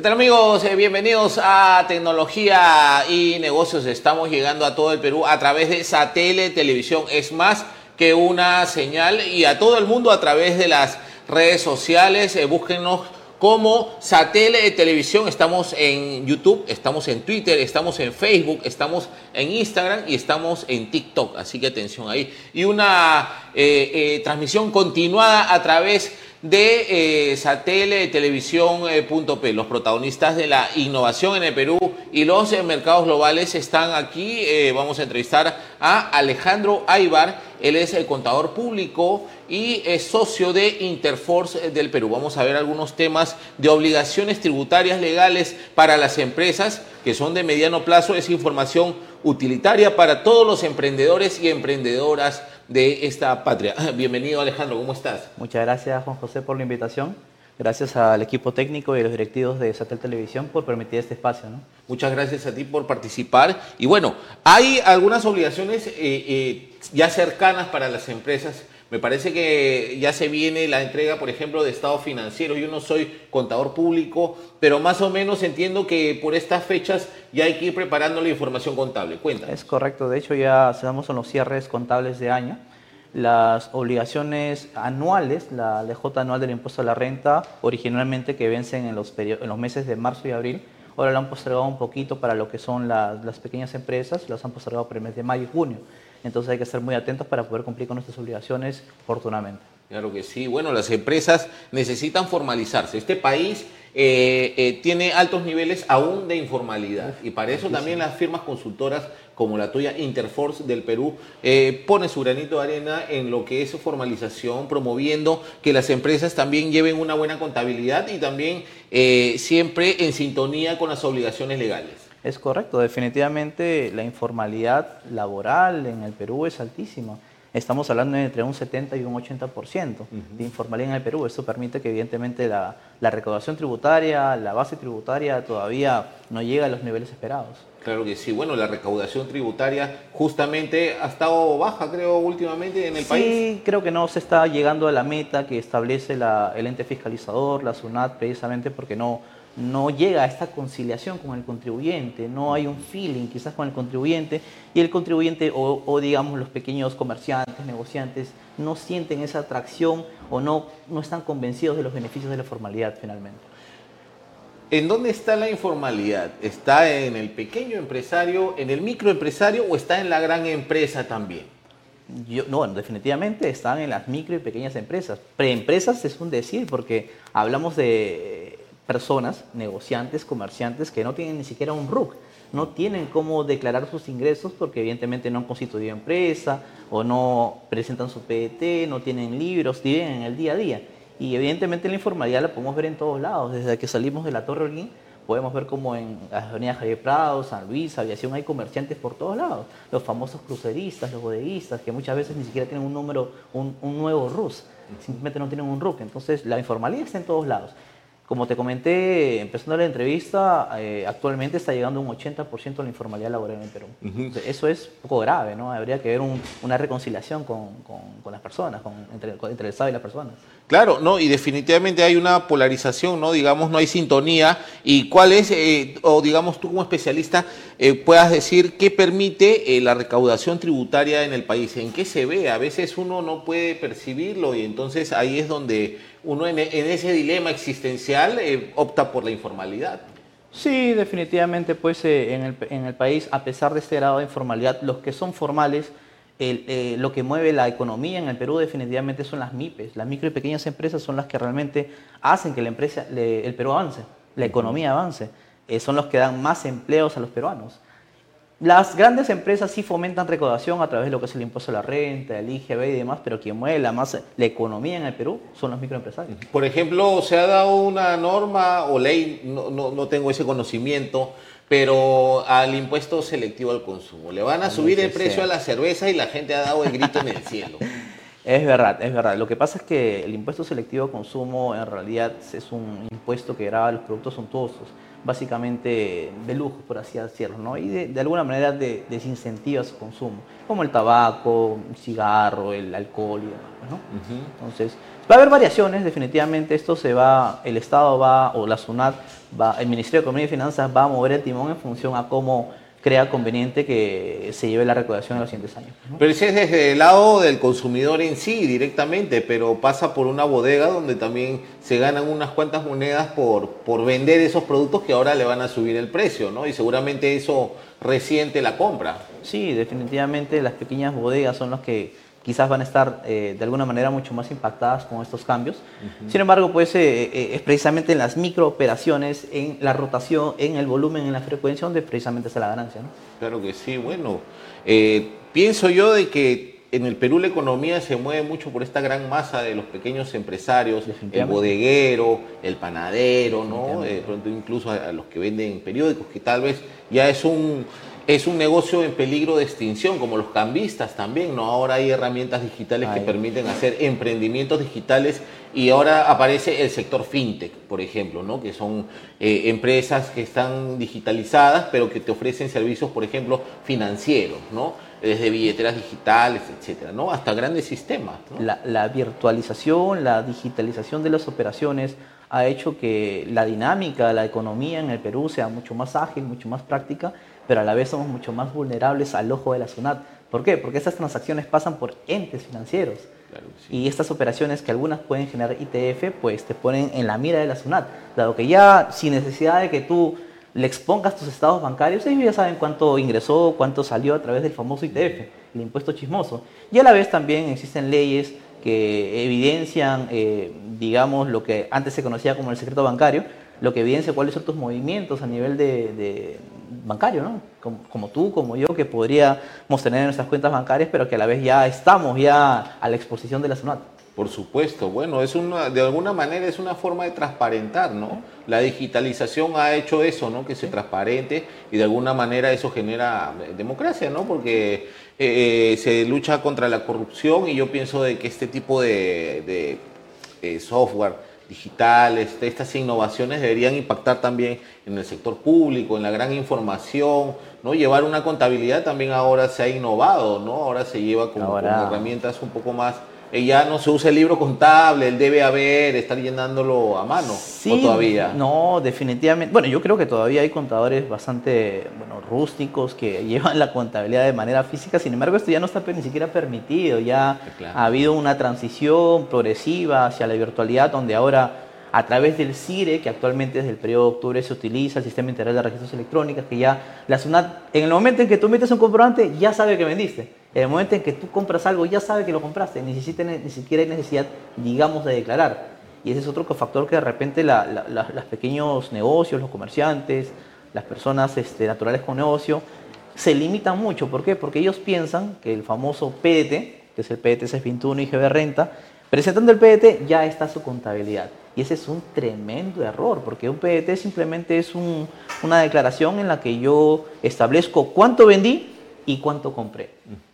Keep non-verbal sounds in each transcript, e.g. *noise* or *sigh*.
¿Qué tal amigos? Eh, bienvenidos a Tecnología y Negocios. Estamos llegando a todo el Perú a través de Satele Televisión. Es más que una señal y a todo el mundo a través de las redes sociales. Eh, búsquenos como Satele Televisión. Estamos en YouTube, estamos en Twitter, estamos en Facebook, estamos en Instagram y estamos en TikTok. Así que atención ahí. Y una eh, transmisión continuada a través de eh, Satele Televisión.p. Eh, los protagonistas de la innovación en el Perú y los eh, mercados globales están aquí. Eh, vamos a entrevistar a Alejandro Aybar. Él es el contador público y es socio de Interforce del Perú. Vamos a ver algunos temas de obligaciones tributarias legales para las empresas que son de mediano plazo. Es información utilitaria para todos los emprendedores y emprendedoras de esta patria. *laughs* Bienvenido Alejandro, ¿cómo estás? Muchas gracias Juan José por la invitación. Gracias al equipo técnico y a los directivos de Satel Televisión por permitir este espacio. ¿no? Muchas gracias a ti por participar. Y bueno, hay algunas obligaciones eh, eh, ya cercanas para las empresas me parece que ya se viene la entrega, por ejemplo, de estado financiero. Yo no soy contador público, pero más o menos entiendo que por estas fechas ya hay que ir preparando la información contable. Cuenta. Es correcto. De hecho, ya estamos en los cierres contables de año. Las obligaciones anuales, la LJ anual del impuesto a la renta, originalmente que vencen en los, en los meses de marzo y abril, ahora la han postergado un poquito para lo que son las pequeñas empresas, las han postergado para el mes de mayo y junio. Entonces hay que estar muy atentos para poder cumplir con nuestras obligaciones oportunamente. Claro que sí. Bueno, las empresas necesitan formalizarse. Este país eh, eh, tiene altos niveles aún de informalidad y para eso también las firmas consultoras como la tuya Interforce del Perú eh, pone su granito de arena en lo que es formalización, promoviendo que las empresas también lleven una buena contabilidad y también siempre en sintonía con las obligaciones legales. Es correcto, definitivamente la informalidad laboral en el Perú es altísima. Estamos hablando de entre un 70 y un 80% de informalidad en el Perú. Eso permite que evidentemente la, recaudación tributaria, la base tributaria todavía no llega a los niveles esperados. Claro que sí. Bueno, la recaudación tributaria justamente ha estado baja, creo, últimamente en el país. Sí, creo que no se está llegando a la meta que establece el ente fiscalizador, la SUNAT, precisamente porque no, no llega a esta conciliación con el contribuyente, no hay un feeling quizás con el contribuyente y el contribuyente o, digamos los pequeños comerciantes, negociantes, no sienten esa atracción o no, no están convencidos de los beneficios de la formalidad finalmente. ¿En dónde está la informalidad? ¿Está en el pequeño empresario, en el microempresario o está en la gran empresa también? Yo, no, definitivamente están en las micro y pequeñas empresas. Preempresas es un decir porque hablamos de personas, negociantes, comerciantes, que no tienen ni siquiera un RUC, no tienen cómo declarar sus ingresos porque evidentemente no han constituido empresa o no presentan su PDT, no tienen libros, viven en el día a día. Y evidentemente la informalidad la podemos ver en todos lados, desde que salimos de la Torre Holguín podemos ver como en las avenidas Javier Prado, San Luis, Aviación, hay comerciantes por todos lados. Los famosos cruceristas, los bodeguistas, que muchas veces ni siquiera tienen un número, un, un nuevo RUS, simplemente no tienen un RUC. Entonces, la informalidad está en todos lados. Como te comenté, empezando la entrevista, eh, actualmente está llegando un 80% de la informalidad laboral en Perú. eso es un poco grave, ¿no? Habría que ver una reconciliación con, las personas, entre, el Estado y las personas. Claro, no, y definitivamente hay una polarización, ¿no? Digamos, no hay sintonía. ¿Y cuál es, eh, o digamos tú como especialista, eh, puedas decir qué permite la recaudación tributaria en el país? ¿En qué se ve? A veces uno no puede percibirlo y entonces ahí es donde uno en, ese dilema existencial eh, opta por la informalidad. Sí, definitivamente, pues eh, en, el, en, el, país, a pesar de este grado de informalidad, los que son formales, eh, lo que mueve la economía en el Perú definitivamente son las MIPES. Las micro y pequeñas empresas son las que realmente hacen que la empresa, el Perú avance, la economía avance. son los que dan más empleos a los peruanos. Las grandes empresas sí fomentan recaudación a través de lo que es el impuesto a la renta, el IGB y demás, pero quien mueve la, más, la economía en el Perú son los microempresarios. Por ejemplo, se ha dado una norma o ley, no, no, tengo ese conocimiento, pero al impuesto selectivo al consumo. Le van a subir el precio a la cerveza y la gente ha dado el grito en el cielo. *laughs* Es verdad, es verdad. Lo que pasa es que el impuesto selectivo de consumo en realidad es un impuesto que graba los productos suntuosos, básicamente de lujo, por así decirlo, ¿no? y de, alguna manera de, desincentiva su consumo, como el tabaco, el cigarro, el alcohol y demás. ¿no? Entonces, va a haber variaciones, definitivamente esto se va, el Estado va, o la SUNAT, va, el Ministerio de Economía y Finanzas va a mover el timón en función a cómo crea conveniente que se lleve la recaudación en los siguientes años. Pero ese es desde el lado del consumidor en sí directamente, pero pasa por una bodega donde también se ganan unas cuantas monedas por, por vender esos productos que ahora le van a subir el precio, ¿no? Y seguramente eso resiente la compra. Sí, definitivamente las pequeñas bodegas son las que quizás van a estar eh, de alguna manera mucho más impactadas con estos cambios. Sin embargo, pues eh, eh, es precisamente en las microoperaciones, en la rotación, en el volumen, en la frecuencia, donde precisamente está la ganancia. ¿no? Claro que sí, bueno, pienso yo de que en el Perú la economía se mueve mucho por esta gran masa de los pequeños empresarios, el bodeguero, el panadero, ¿no? pronto incluso a los que venden periódicos, que tal vez ya es un es un negocio en peligro de extinción, como los cambistas también, ¿no? Ahora hay herramientas digitales que permiten hacer emprendimientos digitales y ahora aparece el sector fintech, por ejemplo, ¿no? Que son eh, empresas que están digitalizadas, pero que te ofrecen servicios, por ejemplo, financieros, ¿no? Desde billeteras digitales, etcétera, ¿no? Hasta grandes sistemas. La, la virtualización, la digitalización de las operaciones ha hecho que la dinámica, la economía en el Perú sea mucho más ágil, mucho más práctica pero a la vez somos mucho más vulnerables al ojo de la SUNAT. ¿Por qué? Porque estas transacciones pasan por entes financieros. Y estas operaciones que algunas pueden generar ITF, pues te ponen en la mira de la SUNAT. Dado que ya sin necesidad de que tú le expongas tus estados bancarios, ellos ya saben cuánto ingresó, cuánto salió a través del famoso ITF, el impuesto chismoso. Y a la vez también existen leyes que evidencian, eh, digamos, lo que antes se conocía como el secreto bancario, lo que evidencia cuáles son tus movimientos a nivel de, bancario, ¿no? Como, tú, como yo, que podríamos tener en nuestras cuentas bancarias, pero que a la vez ya estamos ya a la exposición de la SUNAT. Por supuesto, bueno, es una, de alguna manera es una forma de transparentar, ¿no? La digitalización ha hecho eso, ¿no? Que se transparente y de alguna manera eso genera eh, democracia, ¿no? Porque eh, eh, se lucha contra la corrupción y yo pienso de que este tipo de, de software digitales, estas innovaciones deberían impactar también en el sector público, en la gran información, ¿no? Llevar una contabilidad también ahora se ha innovado, ¿no? Ahora se lleva como, herramientas un poco más ya no se usa el libro contable, el debe haber, estar llenándolo a mano, sí, ¿o todavía? No, definitivamente. Bueno, yo creo que todavía hay contadores bastante bueno, rústicos que *laughs* llevan la contabilidad de manera física, sin embargo esto ya no está ni siquiera permitido, ya ha habido una transición progresiva hacia la virtualidad donde ahora a través del CIRE, que actualmente desde el periodo de octubre se utiliza, el Sistema Integral de Registros Electrónicos, que ya la SUNAT, en el momento en que tú metes un comprobante, ya sabe que vendiste. En el momento en que tú compras algo, ya sabe que lo compraste, ni, siquiera hay necesidad, digamos, de declarar. Y ese es otro factor que de repente los pequeños negocios, los comerciantes, las personas este, naturales con negocio, se limitan mucho. ¿Por qué? Porque ellos piensan que el famoso PDT, que es el PDT 621 y GB Renta, presentando el PDT ya está su contabilidad. Y ese es un tremendo error, porque un PDT simplemente es una declaración en la que yo establezco cuánto vendí y cuánto compré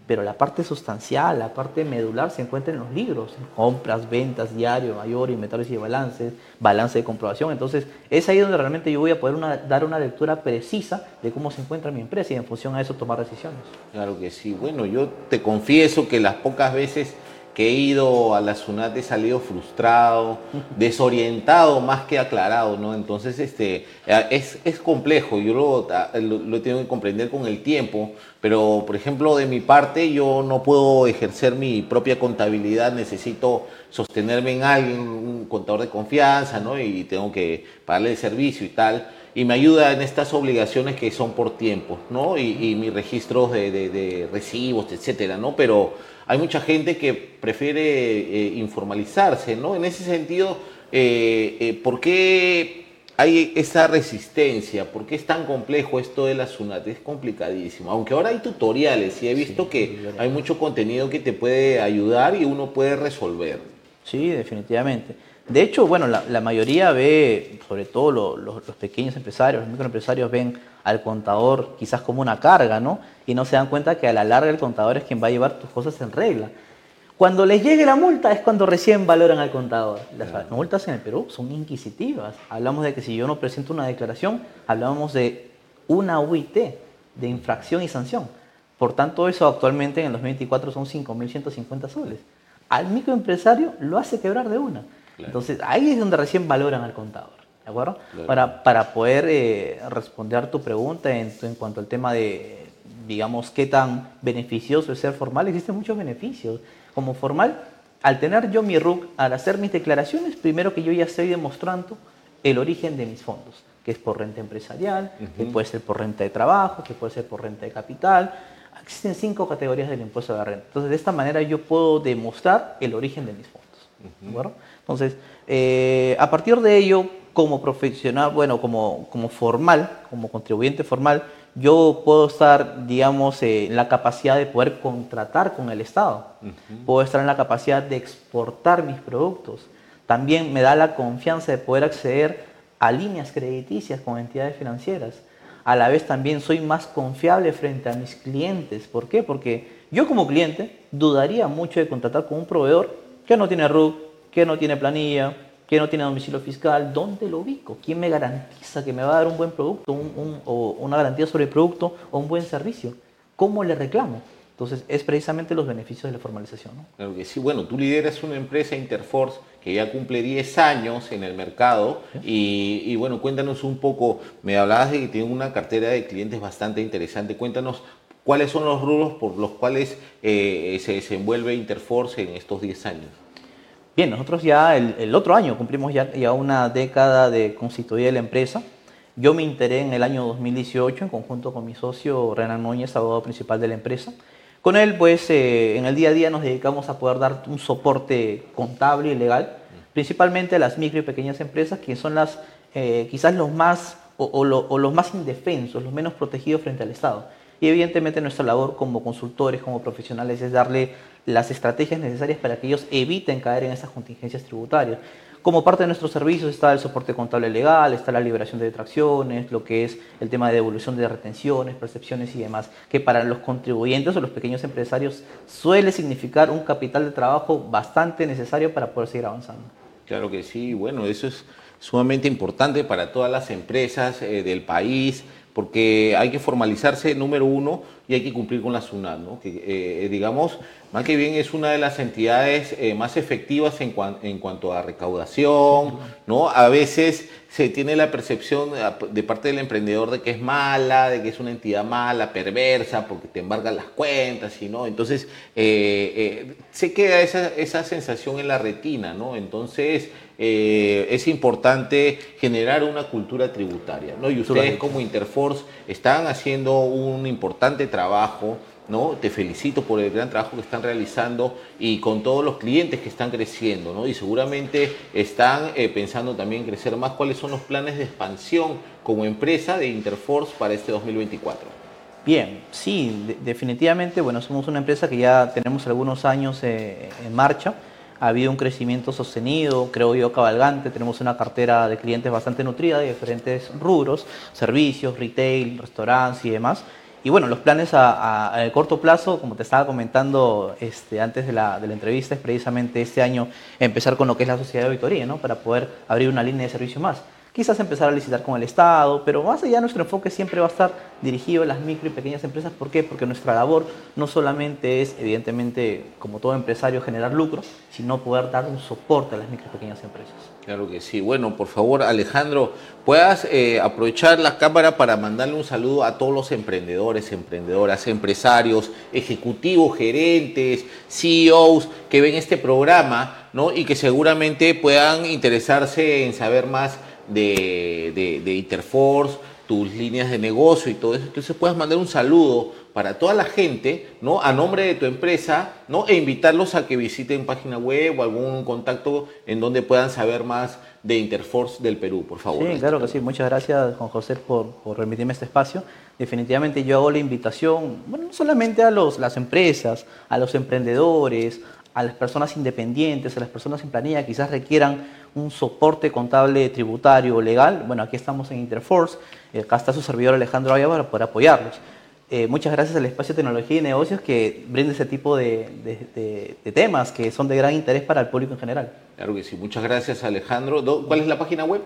pero la parte sustancial, la parte medular se encuentra en los libros, compras, ventas, diario, mayor, inventarios y balances, balance de comprobación. Entonces, es ahí donde realmente yo voy a poder dar una lectura precisa de cómo se encuentra mi empresa y en función a eso tomar decisiones. Claro que sí. Bueno, yo te confieso que las pocas veces que he ido a la SUNAT he salido frustrado, *laughs* desorientado más que aclarado, ¿no? Entonces, este, es, es complejo, yo lo, lo, he tenido que comprender con el tiempo, pero, por ejemplo, de mi parte, yo no puedo ejercer mi propia contabilidad, necesito sostenerme en alguien, un contador de confianza, ¿no? Y tengo que pagarle el servicio y tal y me ayuda en estas obligaciones que son por tiempo, ¿no? Y, mis registros de, de, recibos, etcétera, ¿no? Pero hay mucha gente que prefiere eh, informalizarse, ¿no? En ese sentido, eh, eh, ¿por qué hay esa resistencia? ¿Por qué es tan complejo esto de la SUNAT? Es complicadísimo. Aunque ahora hay tutoriales y he visto que hay mucho contenido que te puede ayudar y uno puede resolver. Sí, definitivamente. De hecho, bueno, la, mayoría ve, sobre todo los pequeños empresarios, los microempresarios ven al contador quizás como una carga, ¿no? Y no se dan cuenta que a la larga el contador es quien va a llevar tus cosas en regla. Cuando les llegue la multa es cuando recién valoran al contador. Las multas en el Perú son inquisitivas. Hablamos de que si yo no presento una declaración, hablamos de una UIT, de infracción y sanción. Por tanto, eso actualmente en el 2024 son 5.150 soles. Al microempresario lo hace quebrar de una. Entonces, ahí es donde recién valoran al contador. ¿De acuerdo? Para, para, poder eh, responder tu pregunta en, en cuanto al tema de, digamos, qué tan beneficioso es ser formal, existen muchos beneficios como formal, al tener yo mi RUC, al hacer mis declaraciones, primero que yo ya estoy demostrando el origen de mis fondos, que es por renta empresarial, que puede ser por renta de trabajo, que puede ser por renta de capital. Existen cinco categorías del impuesto de la renta. Entonces, de esta manera yo puedo demostrar el origen de mis fondos. Entonces, eh, a partir de ello, como profesional, bueno, como, como formal, como contribuyente formal, yo puedo estar, digamos, en la capacidad de poder contratar con el Estado. Puedo estar en la capacidad de exportar mis productos. También me da la confianza de poder acceder a líneas crediticias con entidades financieras. A la vez también soy más confiable frente a mis clientes. ¿Por qué? Porque yo como cliente dudaría mucho de contratar con un proveedor que no tiene RUC, que no tiene planilla, que no tiene domicilio fiscal, ¿dónde lo ubico? ¿Quién me garantiza que me va a dar un buen producto o una garantía sobre el producto o un buen servicio? ¿Cómo le reclamo? Entonces, es precisamente los beneficios de la formalización. ¿no? Claro que sí. Bueno, tú lideras una empresa, Interforce, que ya cumple 10 años en el mercado. Y, bueno, cuéntanos un poco, me hablabas de que tiene una cartera de clientes bastante interesante. Cuéntanos cuáles son los rubros por los cuales eh, se desenvuelve Interforce en estos 10 años. Bien, nosotros ya el, otro año cumplimos ya, ya, una década de constituida la empresa. Yo me enteré en el año 2018 en conjunto con mi socio Renan Núñez, abogado principal de la empresa. Con él, pues, eh, en el día a día nos dedicamos a poder dar un soporte contable y legal, principalmente a las micro y pequeñas empresas, que son las, eh, quizás los más, o los más indefensos, los menos protegidos frente al Estado. Y evidentemente nuestra labor como consultores, como profesionales, es darle las estrategias necesarias para que ellos eviten caer en esas contingencias tributarias. Como parte de nuestros servicios está el soporte contable legal, está la liberación de detracciones, lo que es el tema de devolución de retenciones, percepciones y demás, que para los contribuyentes o los pequeños empresarios suele significar un capital de trabajo bastante necesario para poder seguir avanzando. Claro que sí, bueno, eso es sumamente importante para todas las empresas eh, del país, porque hay que formalizarse, número uno, y hay que cumplir con la SUNAT, ¿no? que eh, digamos, más que bien es una de las entidades eh, más efectivas en, en, cuanto a recaudación, ¿no? A veces se tiene la percepción de parte del emprendedor de que es mala, de que es una entidad mala, perversa, porque te embargan las cuentas, y no, entonces eh, se queda esa, esa sensación en la retina, ¿no? Entonces es importante generar una cultura tributaria, ¿no? Y ustedes como Interforce están haciendo un importante trabajo, ¿no? Te felicito por el gran trabajo que están realizando y con todos los clientes que están creciendo, ¿no? Y seguramente están eh, pensando también crecer más. ¿Cuáles son los planes de expansión como empresa de Interforce para este 2024? Bien, sí, definitivamente, bueno, somos una empresa que ya tenemos algunos años eh, en marcha. Ha habido un crecimiento sostenido, creo yo, cabalgante. Tenemos una cartera de clientes bastante nutrida de diferentes rubros, servicios, retail, restaurantes y demás. Y bueno, los planes a, corto plazo, como te estaba comentando este, antes de la, de la, entrevista, es precisamente este año empezar con lo que es la sociedad de auditoría, ¿no? Para poder abrir una línea de servicio más quizás empezar a licitar con el Estado, pero más allá nuestro enfoque siempre va a estar dirigido a las micro y pequeñas empresas. ¿Por qué? Porque nuestra labor no solamente es, evidentemente, como todo empresario, generar lucro, sino poder dar un soporte a las micro y pequeñas empresas. Claro que sí. Bueno, por favor, Alejandro, puedas eh, aprovechar la cámara para mandarle un saludo a todos los emprendedores, emprendedoras, empresarios, ejecutivos, gerentes, CEOs que ven este programa, ¿no? Y que seguramente puedan interesarse en saber más de, de, Interforce, tus líneas de negocio y todo eso. Entonces puedas mandar un saludo para toda la gente, ¿no? A nombre de tu empresa, ¿no? E invitarlos a que visiten página web o algún contacto en donde puedan saber más de Interforce del Perú, por favor. Sí, claro que sí. Muchas gracias, Juan José, por, por remitirme este espacio. Definitivamente yo hago la invitación, bueno, no solamente a los, las empresas, a los emprendedores, a las personas independientes, a las personas en planilla quizás requieran un soporte contable tributario o legal, bueno, aquí estamos en Interforce, acá está su servidor Alejandro Aya para poder apoyarlos. eh, muchas gracias al Espacio de Tecnología y Negocios que brinda ese tipo de, de, temas que son de gran interés para el público en general. Claro que sí. Muchas gracias, Alejandro. ¿Cuál es la página web?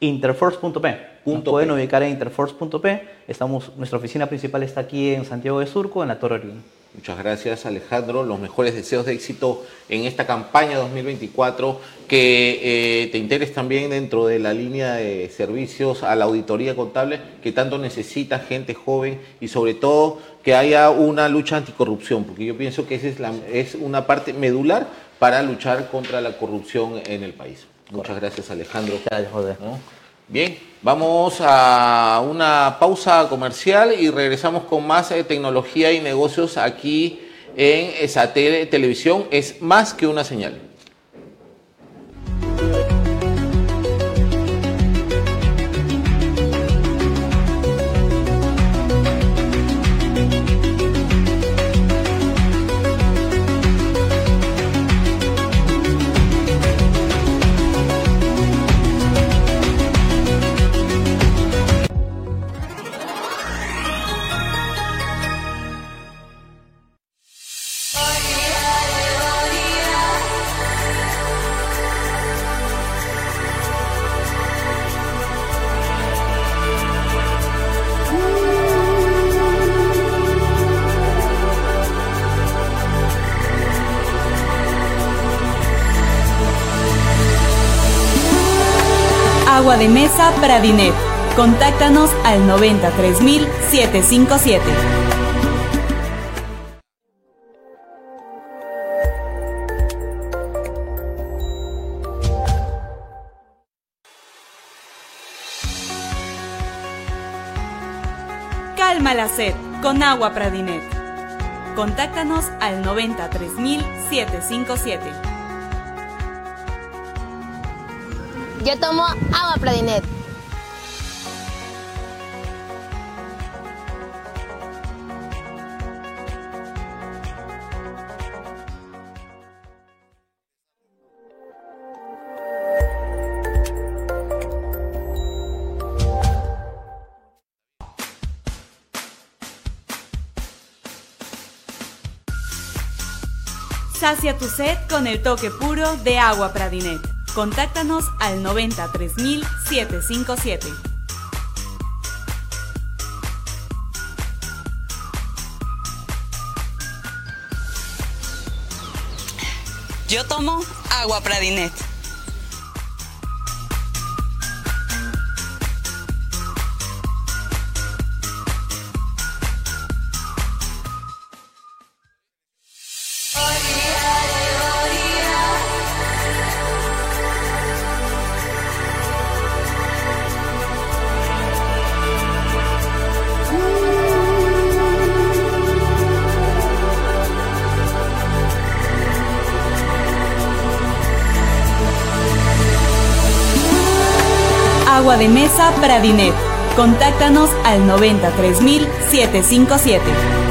Interforce.p. pueden ubicar en interforce.p. Estamos, nuestra oficina principal está aquí en Santiago de Surco, en la Torre Orión. Muchas gracias Alejandro, los mejores deseos de éxito en esta campaña 2024, que eh, te interes también dentro de la línea de servicios a la auditoría contable que tanto necesita gente joven y sobre todo que haya una lucha anticorrupción, porque yo pienso que esa es, la, es una parte medular para luchar contra la corrupción en el país. Muchas gracias Alejandro. Gracias, José. Bien, vamos a una pausa comercial y regresamos con más eh, tecnología y negocios aquí en esa televisión. Es más que una señal. Agua de mesa Pradinet. Contáctanos al 93757. Calma la sed con agua Pradinet. Contáctanos al 93757. Yo tomo agua Pradinet. Sacia tu sed con el toque puro de agua Pradinet. Contáctanos al 93757. Yo tomo agua Pradinet. Agua de mesa Pradinet. Contáctanos al 93757.